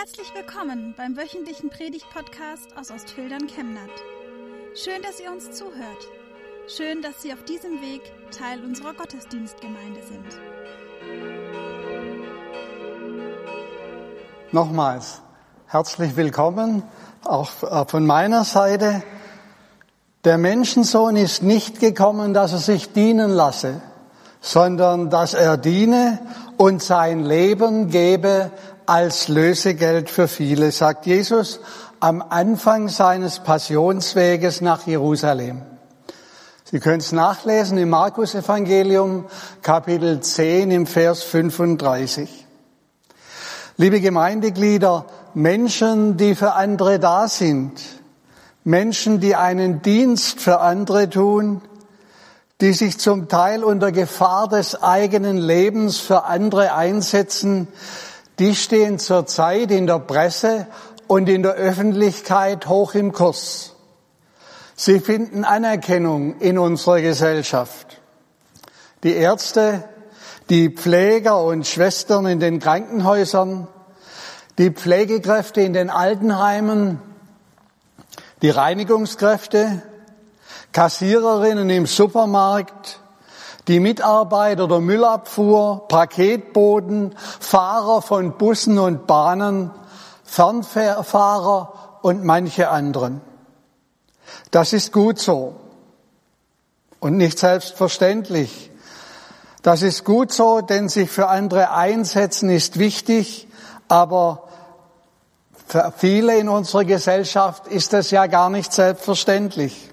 Herzlich willkommen beim wöchentlichen Predigt-Podcast aus Ostfildern Chemnat. Schön, dass ihr uns zuhört. Schön, dass Sie auf diesem Weg Teil unserer Gottesdienstgemeinde sind. Nochmals herzlich willkommen, auch äh, von meiner Seite. Der Menschensohn ist nicht gekommen, dass er sich dienen lasse, sondern dass er diene und sein Leben gebe als Lösegeld für viele, sagt Jesus am Anfang seines Passionsweges nach Jerusalem. Sie können es nachlesen im Markus Evangelium Kapitel 10 im Vers 35. Liebe Gemeindeglieder, Menschen, die für andere da sind, Menschen, die einen Dienst für andere tun, die sich zum Teil unter Gefahr des eigenen Lebens für andere einsetzen, die stehen zurzeit in der Presse und in der Öffentlichkeit hoch im Kurs. Sie finden Anerkennung in unserer Gesellschaft. Die Ärzte, die Pfleger und Schwestern in den Krankenhäusern, die Pflegekräfte in den Altenheimen, die Reinigungskräfte, Kassiererinnen im Supermarkt, die Mitarbeiter der Müllabfuhr, Paketboten, Fahrer von Bussen und Bahnen, Fernfahrer und manche anderen. Das ist gut so und nicht selbstverständlich. Das ist gut so, denn sich für andere einsetzen ist wichtig, aber für viele in unserer Gesellschaft ist das ja gar nicht selbstverständlich.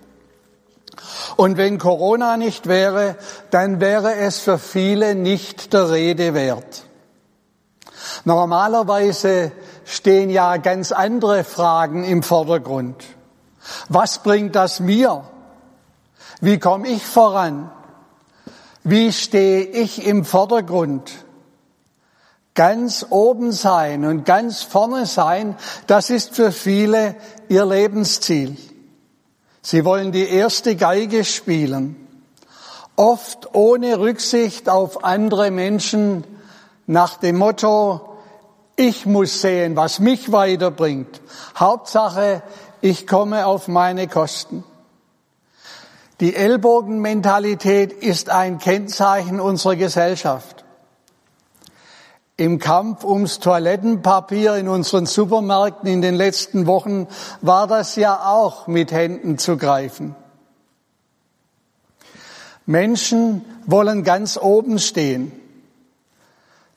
Und wenn Corona nicht wäre, dann wäre es für viele nicht der Rede wert. Normalerweise stehen ja ganz andere Fragen im Vordergrund. Was bringt das mir? Wie komme ich voran? Wie stehe ich im Vordergrund? Ganz oben sein und ganz vorne sein, das ist für viele ihr Lebensziel. Sie wollen die erste Geige spielen, oft ohne Rücksicht auf andere Menschen nach dem Motto, ich muss sehen, was mich weiterbringt. Hauptsache, ich komme auf meine Kosten. Die Ellbogenmentalität ist ein Kennzeichen unserer Gesellschaft. Im Kampf ums Toilettenpapier in unseren Supermärkten in den letzten Wochen war das ja auch mit Händen zu greifen. Menschen wollen ganz oben stehen.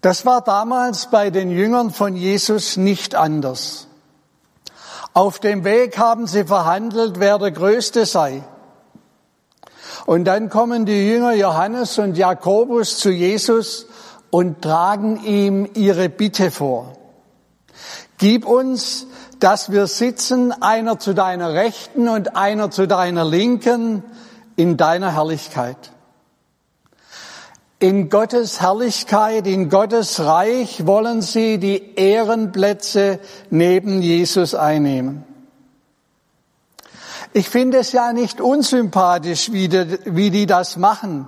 Das war damals bei den Jüngern von Jesus nicht anders. Auf dem Weg haben sie verhandelt, wer der Größte sei. Und dann kommen die Jünger Johannes und Jakobus zu Jesus und tragen ihm ihre Bitte vor. Gib uns, dass wir sitzen, einer zu deiner Rechten und einer zu deiner Linken in deiner Herrlichkeit. In Gottes Herrlichkeit, in Gottes Reich wollen sie die Ehrenplätze neben Jesus einnehmen. Ich finde es ja nicht unsympathisch, wie die, das machen.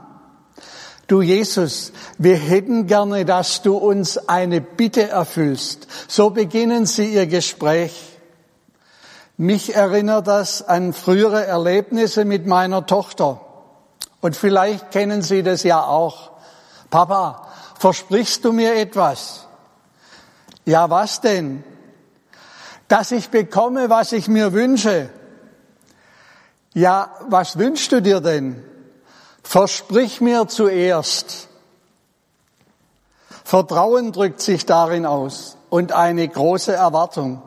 Du Jesus, wir hätten gerne, dass du uns eine Bitte erfüllst. So beginnen sie ihr Gespräch. Mich erinnert das an frühere Erlebnisse mit meiner Tochter. Und vielleicht kennen Sie das ja auch. Papa, versprichst du mir etwas? Ja, was denn? Dass ich bekomme, was ich mir wünsche. Ja, was wünschst du dir denn? Versprich mir zuerst. Vertrauen drückt sich darin aus und eine große Erwartung.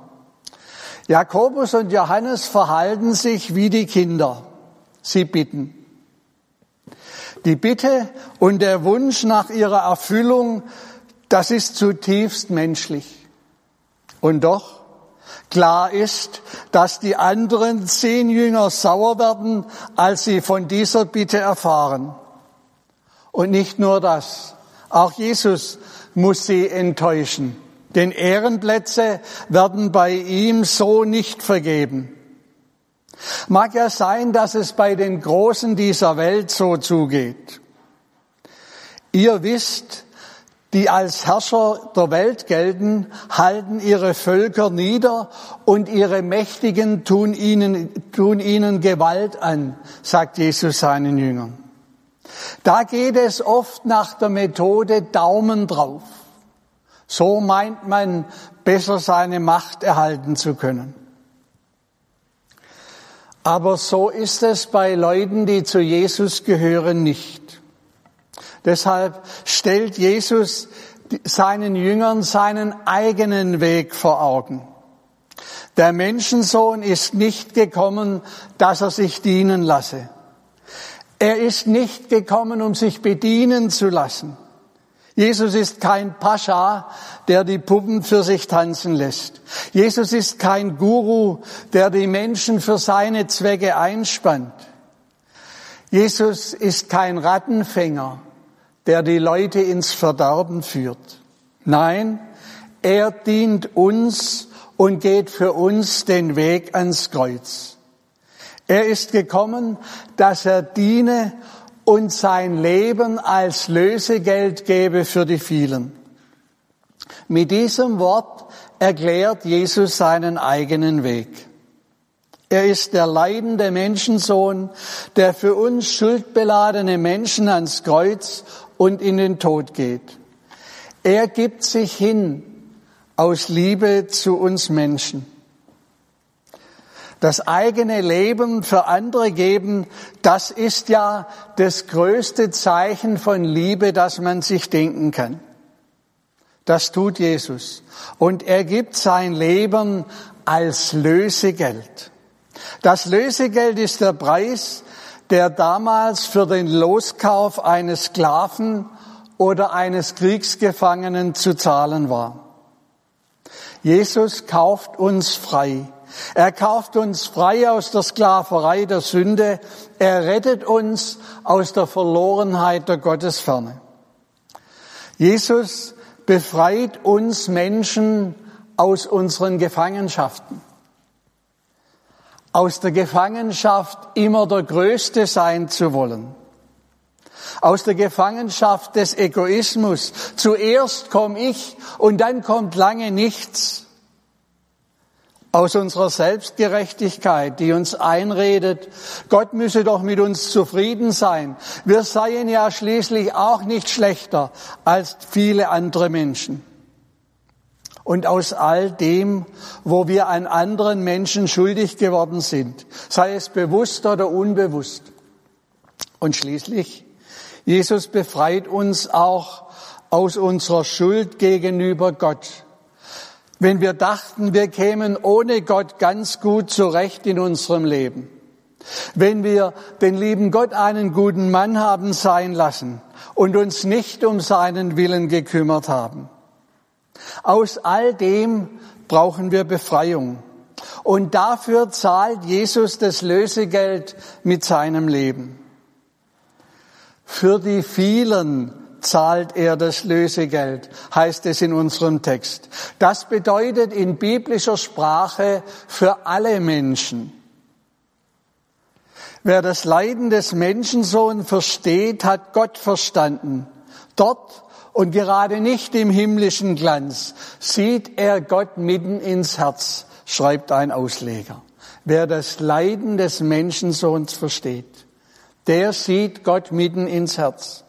Jakobus und Johannes verhalten sich wie die Kinder. Sie bitten. Die Bitte und der Wunsch nach ihrer Erfüllung, das ist zutiefst menschlich. Und doch, klar ist, dass die anderen zehn Jünger sauer werden, als sie von dieser Bitte erfahren. Und nicht nur das, auch Jesus muss sie enttäuschen, denn Ehrenplätze werden bei ihm so nicht vergeben. Mag ja sein, dass es bei den Großen dieser Welt so zugeht. Ihr wisst, die als Herrscher der Welt gelten, halten ihre Völker nieder und ihre Mächtigen tun ihnen, tun ihnen Gewalt an, sagt Jesus seinen Jüngern. Da geht es oft nach der Methode Daumen drauf. So meint man, besser seine Macht erhalten zu können. Aber so ist es bei Leuten, die zu Jesus gehören, nicht. Deshalb stellt Jesus seinen Jüngern seinen eigenen Weg vor Augen. Der Menschensohn ist nicht gekommen, dass er sich dienen lasse. Er ist nicht gekommen, um sich bedienen zu lassen. Jesus ist kein Pascha, der die Puppen für sich tanzen lässt. Jesus ist kein Guru, der die Menschen für seine Zwecke einspannt. Jesus ist kein Rattenfänger, der die Leute ins Verderben führt. Nein, er dient uns und geht für uns den Weg ans Kreuz. Er ist gekommen, dass er diene und sein Leben als Lösegeld gebe für die vielen. Mit diesem Wort erklärt Jesus seinen eigenen Weg. Er ist der leidende Menschensohn, der für uns schuldbeladene Menschen ans Kreuz und in den Tod geht. Er gibt sich hin aus Liebe zu uns Menschen. Das eigene Leben für andere geben, das ist ja das größte Zeichen von Liebe, das man sich denken kann. Das tut Jesus. Und er gibt sein Leben als Lösegeld. Das Lösegeld ist der Preis, der damals für den Loskauf eines Sklaven oder eines Kriegsgefangenen zu zahlen war. Jesus kauft uns frei. Er kauft uns frei aus der Sklaverei der Sünde. Er rettet uns aus der Verlorenheit der Gottesferne. Jesus befreit uns Menschen aus unseren Gefangenschaften. Aus der Gefangenschaft immer der Größte sein zu wollen. Aus der Gefangenschaft des Egoismus. Zuerst komme ich und dann kommt lange nichts aus unserer Selbstgerechtigkeit, die uns einredet, Gott müsse doch mit uns zufrieden sein. Wir seien ja schließlich auch nicht schlechter als viele andere Menschen. Und aus all dem, wo wir an anderen Menschen schuldig geworden sind, sei es bewusst oder unbewusst. Und schließlich, Jesus befreit uns auch aus unserer Schuld gegenüber Gott wenn wir dachten, wir kämen ohne Gott ganz gut zurecht in unserem Leben. Wenn wir den lieben Gott einen guten Mann haben sein lassen und uns nicht um seinen Willen gekümmert haben. Aus all dem brauchen wir Befreiung. Und dafür zahlt Jesus das Lösegeld mit seinem Leben. Für die vielen zahlt er das Lösegeld, heißt es in unserem Text. Das bedeutet in biblischer Sprache für alle Menschen. Wer das Leiden des Menschensohn versteht, hat Gott verstanden. Dort und gerade nicht im himmlischen Glanz sieht er Gott mitten ins Herz, schreibt ein Ausleger. Wer das Leiden des Menschensohns versteht, der sieht Gott mitten ins Herz.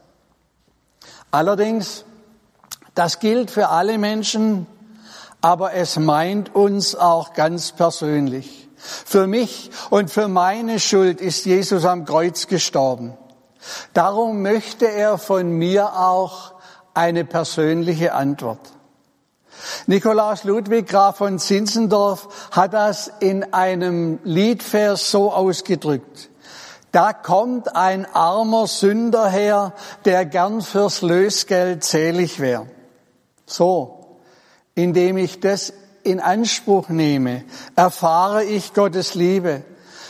Allerdings, das gilt für alle Menschen, aber es meint uns auch ganz persönlich. Für mich und für meine Schuld ist Jesus am Kreuz gestorben. Darum möchte er von mir auch eine persönliche Antwort. Nikolaus Ludwig Graf von Zinzendorf hat das in einem Liedvers so ausgedrückt. Da kommt ein armer Sünder her, der gern fürs Lösgeld zählig wäre. So, indem ich das in Anspruch nehme, erfahre ich Gottes Liebe,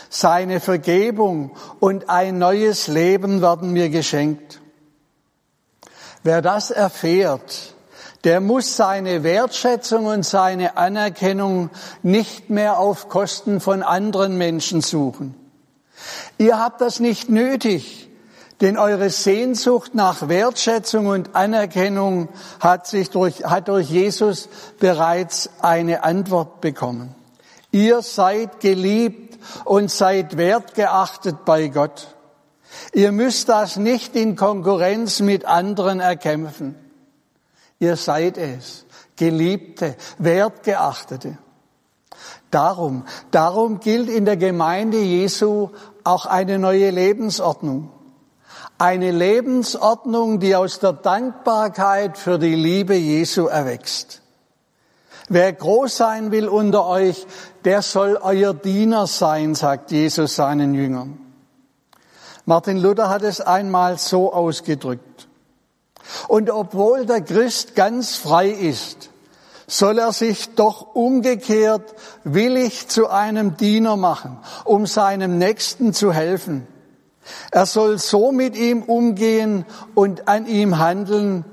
seine Vergebung und ein neues Leben werden mir geschenkt. Wer das erfährt, der muss seine Wertschätzung und seine Anerkennung nicht mehr auf Kosten von anderen Menschen suchen. Ihr habt das nicht nötig, Denn eure Sehnsucht nach Wertschätzung und Anerkennung hat sich durch, hat durch Jesus bereits eine Antwort bekommen. Ihr seid geliebt und seid wertgeachtet bei Gott. Ihr müsst das nicht in Konkurrenz mit anderen erkämpfen. Ihr seid es, Geliebte, Wertgeachtete. Darum, darum gilt in der Gemeinde Jesu auch eine neue Lebensordnung. Eine Lebensordnung, die aus der Dankbarkeit für die Liebe Jesu erwächst. Wer groß sein will unter euch, der soll euer Diener sein, sagt Jesus seinen Jüngern. Martin Luther hat es einmal so ausgedrückt. Und obwohl der Christ ganz frei ist, soll er sich doch umgekehrt willig zu einem Diener machen, um seinem Nächsten zu helfen. Er soll so mit ihm umgehen und an ihm handeln,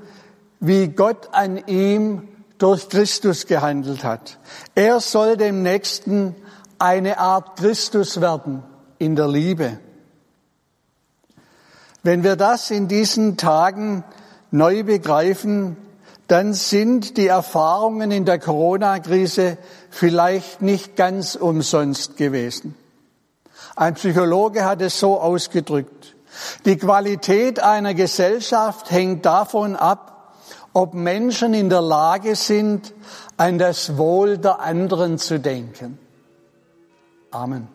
wie Gott an ihm durch Christus gehandelt hat. Er soll dem Nächsten eine Art Christus werden in der Liebe. Wenn wir das in diesen Tagen neu begreifen, dann sind die Erfahrungen in der Corona-Krise vielleicht nicht ganz umsonst gewesen. Ein Psychologe hat es so ausgedrückt. Die Qualität einer Gesellschaft hängt davon ab, ob Menschen in der Lage sind, an das Wohl der anderen zu denken. Amen.